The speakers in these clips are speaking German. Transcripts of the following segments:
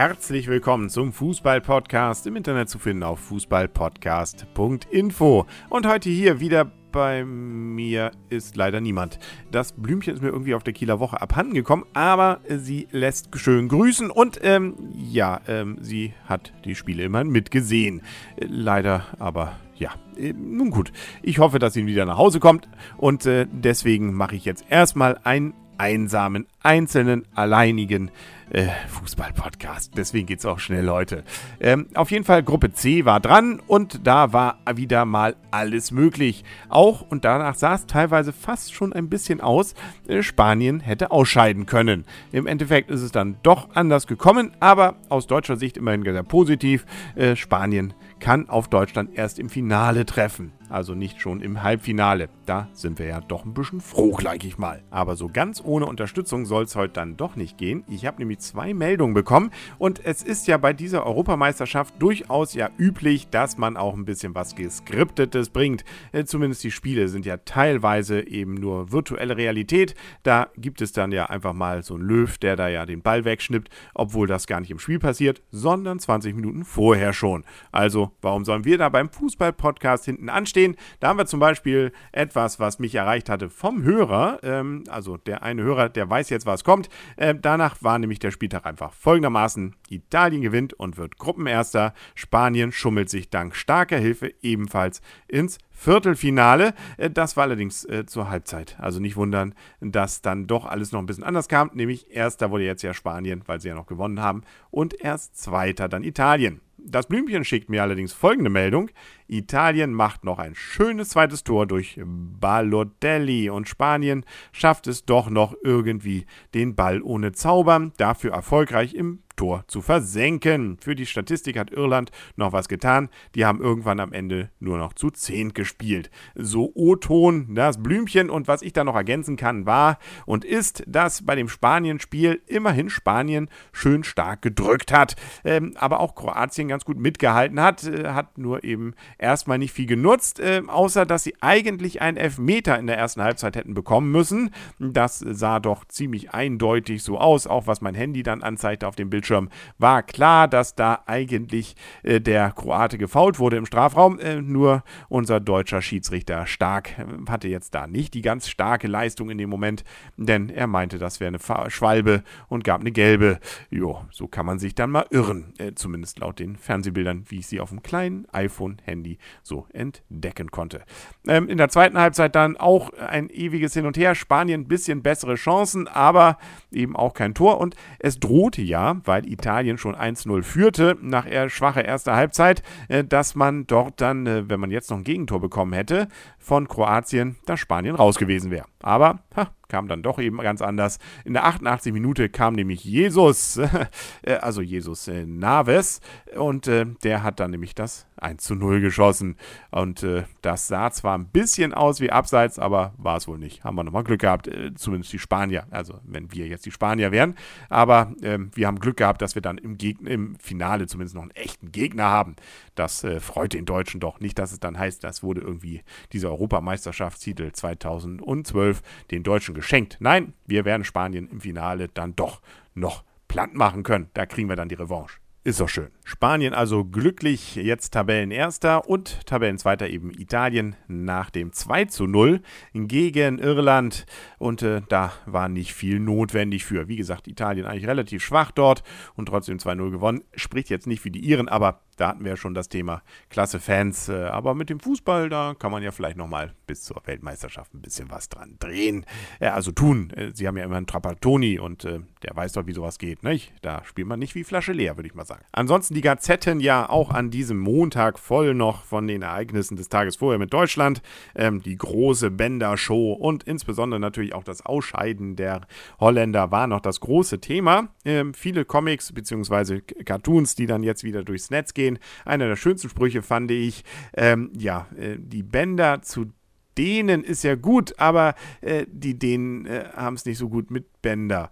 Herzlich willkommen zum Fußball-Podcast im Internet zu finden auf fußballpodcast.info. Und heute hier wieder bei mir ist leider niemand. Das Blümchen ist mir irgendwie auf der Kieler Woche abhanden gekommen, aber sie lässt schön grüßen und ähm, ja, ähm, sie hat die Spiele immerhin mitgesehen. Leider aber ja, äh, nun gut. Ich hoffe, dass sie wieder nach Hause kommt und äh, deswegen mache ich jetzt erstmal einen einsamen, einzelnen, alleinigen äh, Fußball-Podcast. Deswegen geht es auch schnell heute. Ähm, auf jeden Fall, Gruppe C war dran und da war wieder mal alles möglich. Auch, und danach sah es teilweise fast schon ein bisschen aus, äh, Spanien hätte ausscheiden können. Im Endeffekt ist es dann doch anders gekommen, aber aus deutscher Sicht immerhin sehr positiv. Äh, Spanien kann auf Deutschland erst im Finale treffen. Also nicht schon im Halbfinale. Da sind wir ja doch ein bisschen froh, gleich ich mal. Aber so ganz ohne Unterstützung soll es heute dann doch nicht gehen. Ich habe nämlich zwei Meldungen bekommen und es ist ja bei dieser Europameisterschaft durchaus ja üblich, dass man auch ein bisschen was Geskriptetes bringt. Äh, zumindest die Spiele sind ja teilweise eben nur virtuelle Realität. Da gibt es dann ja einfach mal so einen Löw, der da ja den Ball wegschnippt, obwohl das gar nicht im Spiel passiert, sondern 20 Minuten vorher schon. Also, warum sollen wir da beim Fußball-Podcast hinten anstehen? Da haben wir zum Beispiel etwas, was mich erreicht hatte vom Hörer. Ähm, also der eine Hörer, der weiß jetzt, was kommt. Äh, danach war nämlich der Spieltag einfach folgendermaßen. Italien gewinnt und wird Gruppenerster. Spanien schummelt sich dank starker Hilfe ebenfalls ins Viertelfinale. Äh, das war allerdings äh, zur Halbzeit. Also nicht wundern, dass dann doch alles noch ein bisschen anders kam. Nämlich erster wurde jetzt ja Spanien, weil sie ja noch gewonnen haben. Und erst zweiter dann Italien. Das Blümchen schickt mir allerdings folgende Meldung. Italien macht noch ein schönes zweites Tor durch Balotelli und Spanien schafft es doch noch irgendwie den Ball ohne Zaubern, dafür erfolgreich im Tor zu versenken. Für die Statistik hat Irland noch was getan. Die haben irgendwann am Ende nur noch zu 10 gespielt. So O-Ton, das Blümchen. Und was ich da noch ergänzen kann, war und ist, dass bei dem Spanien-Spiel immerhin Spanien schön stark gedrückt hat. Ähm, aber auch Kroatien ganz gut mitgehalten hat. Äh, hat nur eben erstmal nicht viel genutzt, äh, außer dass sie eigentlich einen Elfmeter in der ersten Halbzeit hätten bekommen müssen. Das sah doch ziemlich eindeutig so aus, auch was mein Handy dann anzeigte auf dem Bildschirm war klar, dass da eigentlich äh, der Kroate gefault wurde im Strafraum. Äh, nur unser deutscher Schiedsrichter Stark äh, hatte jetzt da nicht die ganz starke Leistung in dem Moment, denn er meinte, das wäre eine Schwalbe und gab eine gelbe. Jo, so kann man sich dann mal irren. Äh, zumindest laut den Fernsehbildern, wie ich sie auf dem kleinen iPhone-Handy so entdecken konnte. Ähm, in der zweiten Halbzeit dann auch ein ewiges Hin und Her. Spanien ein bisschen bessere Chancen, aber eben auch kein Tor. Und es drohte ja, weil Italien schon 1-0 führte nach eher schwacher erster Halbzeit, äh, dass man dort dann, äh, wenn man jetzt noch ein Gegentor bekommen hätte, von Kroatien, dass Spanien raus gewesen wäre. Aber ha, kam dann doch eben ganz anders. In der 88 Minute kam nämlich Jesus, äh, also Jesus äh, Naves, und äh, der hat dann nämlich das 1 zu 0 geschossen. Und äh, das sah zwar ein bisschen aus wie Abseits, aber war es wohl nicht. Haben wir nochmal Glück gehabt, äh, zumindest die Spanier. Also, wenn wir jetzt die Spanier wären. Aber ähm, wir haben Glück gehabt, dass wir dann im, Gegner, im Finale zumindest noch einen echten Gegner haben. Das äh, freut den Deutschen doch. Nicht, dass es dann heißt, das wurde irgendwie dieser Europameisterschaftstitel 2012 den Deutschen geschenkt. Nein, wir werden Spanien im Finale dann doch noch platt machen können. Da kriegen wir dann die Revanche. Ist doch schön. Spanien also glücklich jetzt Tabellenerster und Tabellenzweiter eben Italien nach dem 2 zu 0 gegen Irland. Und äh, da war nicht viel notwendig für. Wie gesagt, Italien eigentlich relativ schwach dort und trotzdem 2-0 gewonnen. Spricht jetzt nicht für die Iren, aber da hatten wir ja schon das Thema klasse Fans. Äh, aber mit dem Fußball, da kann man ja vielleicht nochmal bis zur Weltmeisterschaft ein bisschen was dran drehen. Äh, also tun. Äh, sie haben ja immer einen Trapattoni und der weiß doch, wie sowas geht. Nicht? Da spielt man nicht wie Flasche leer, würde ich mal sagen. Ansonsten die Gazetten ja auch an diesem Montag voll noch von den Ereignissen des Tages vorher mit Deutschland. Ähm, die große Bender-Show und insbesondere natürlich auch das Ausscheiden der Holländer war noch das große Thema. Ähm, viele Comics bzw. Cartoons, die dann jetzt wieder durchs Netz gehen. Einer der schönsten Sprüche fand ich, ähm, ja, äh, die Bänder zu denen ist ja gut, aber äh, die Dänen äh, haben es nicht so gut mit Bänder.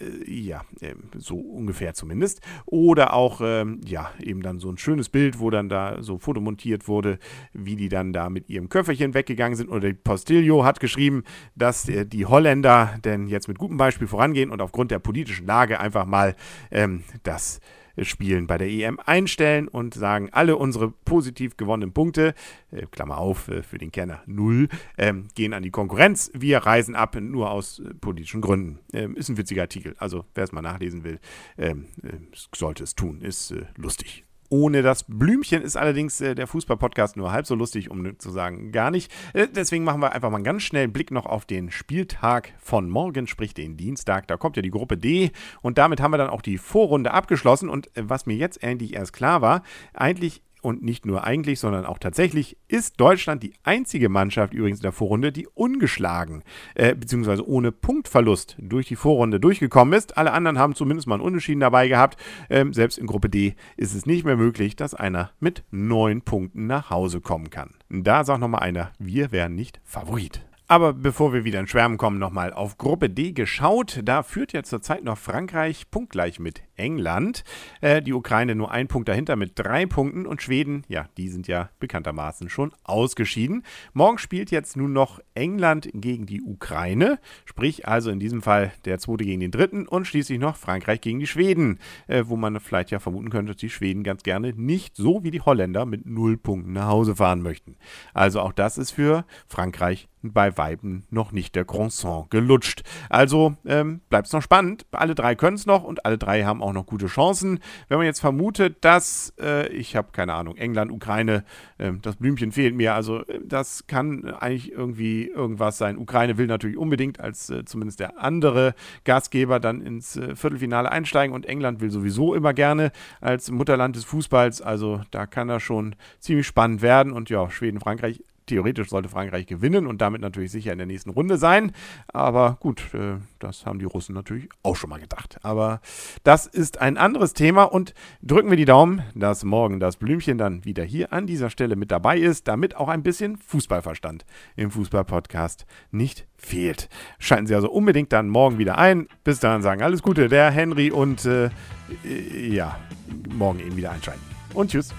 Äh, ja, ähm, so ungefähr zumindest. Oder auch, ähm, ja, eben dann so ein schönes Bild, wo dann da so fotomontiert wurde, wie die dann da mit ihrem Köfferchen weggegangen sind. Oder die Postillo hat geschrieben, dass äh, die Holländer denn jetzt mit gutem Beispiel vorangehen und aufgrund der politischen Lage einfach mal ähm, das Spielen bei der EM einstellen und sagen, alle unsere positiv gewonnenen Punkte, äh, Klammer auf, äh, für den Kerner null, ähm, gehen an die Konkurrenz. Wir reisen ab, nur aus äh, politischen Gründen. Ähm, ist ein witziger Artikel. Also, wer es mal nachlesen will, ähm, äh, sollte es tun. Ist äh, lustig. Ohne das Blümchen ist allerdings äh, der Fußball-Podcast nur halb so lustig, um zu sagen gar nicht. Äh, deswegen machen wir einfach mal einen ganz schnellen Blick noch auf den Spieltag von morgen, sprich den Dienstag. Da kommt ja die Gruppe D und damit haben wir dann auch die Vorrunde abgeschlossen. Und äh, was mir jetzt endlich erst klar war, eigentlich und nicht nur eigentlich, sondern auch tatsächlich ist Deutschland die einzige Mannschaft übrigens in der Vorrunde, die ungeschlagen äh, bzw. ohne Punktverlust durch die Vorrunde durchgekommen ist. Alle anderen haben zumindest mal einen Unentschieden dabei gehabt. Ähm, selbst in Gruppe D ist es nicht mehr möglich, dass einer mit neun Punkten nach Hause kommen kann. Da sagt nochmal einer, wir wären nicht Favorit. Aber bevor wir wieder in Schwärmen kommen, nochmal auf Gruppe D geschaut. Da führt ja zurzeit noch Frankreich punktgleich mit England. Äh, die Ukraine nur ein Punkt dahinter mit drei Punkten und Schweden, ja, die sind ja bekanntermaßen schon ausgeschieden. Morgen spielt jetzt nun noch England gegen die Ukraine, sprich also in diesem Fall der zweite gegen den dritten und schließlich noch Frankreich gegen die Schweden, äh, wo man vielleicht ja vermuten könnte, dass die Schweden ganz gerne nicht so wie die Holländer mit null Punkten nach Hause fahren möchten. Also auch das ist für Frankreich bei Weiben noch nicht der Croissant gelutscht. Also ähm, bleibt es noch spannend. Alle drei können es noch und alle drei haben auch noch gute Chancen. Wenn man jetzt vermutet, dass, äh, ich habe keine Ahnung, England, Ukraine, äh, das Blümchen fehlt mir. Also äh, das kann eigentlich irgendwie irgendwas sein. Ukraine will natürlich unbedingt als äh, zumindest der andere Gastgeber dann ins äh, Viertelfinale einsteigen und England will sowieso immer gerne als Mutterland des Fußballs. Also da kann das schon ziemlich spannend werden. Und ja, Schweden, Frankreich Theoretisch sollte Frankreich gewinnen und damit natürlich sicher in der nächsten Runde sein. Aber gut, äh, das haben die Russen natürlich auch schon mal gedacht. Aber das ist ein anderes Thema und drücken wir die Daumen, dass morgen das Blümchen dann wieder hier an dieser Stelle mit dabei ist, damit auch ein bisschen Fußballverstand im Fußballpodcast nicht fehlt. Schalten Sie also unbedingt dann morgen wieder ein. Bis dahin sagen alles Gute, der Henry und äh, ja, morgen eben wieder einschalten. Und tschüss.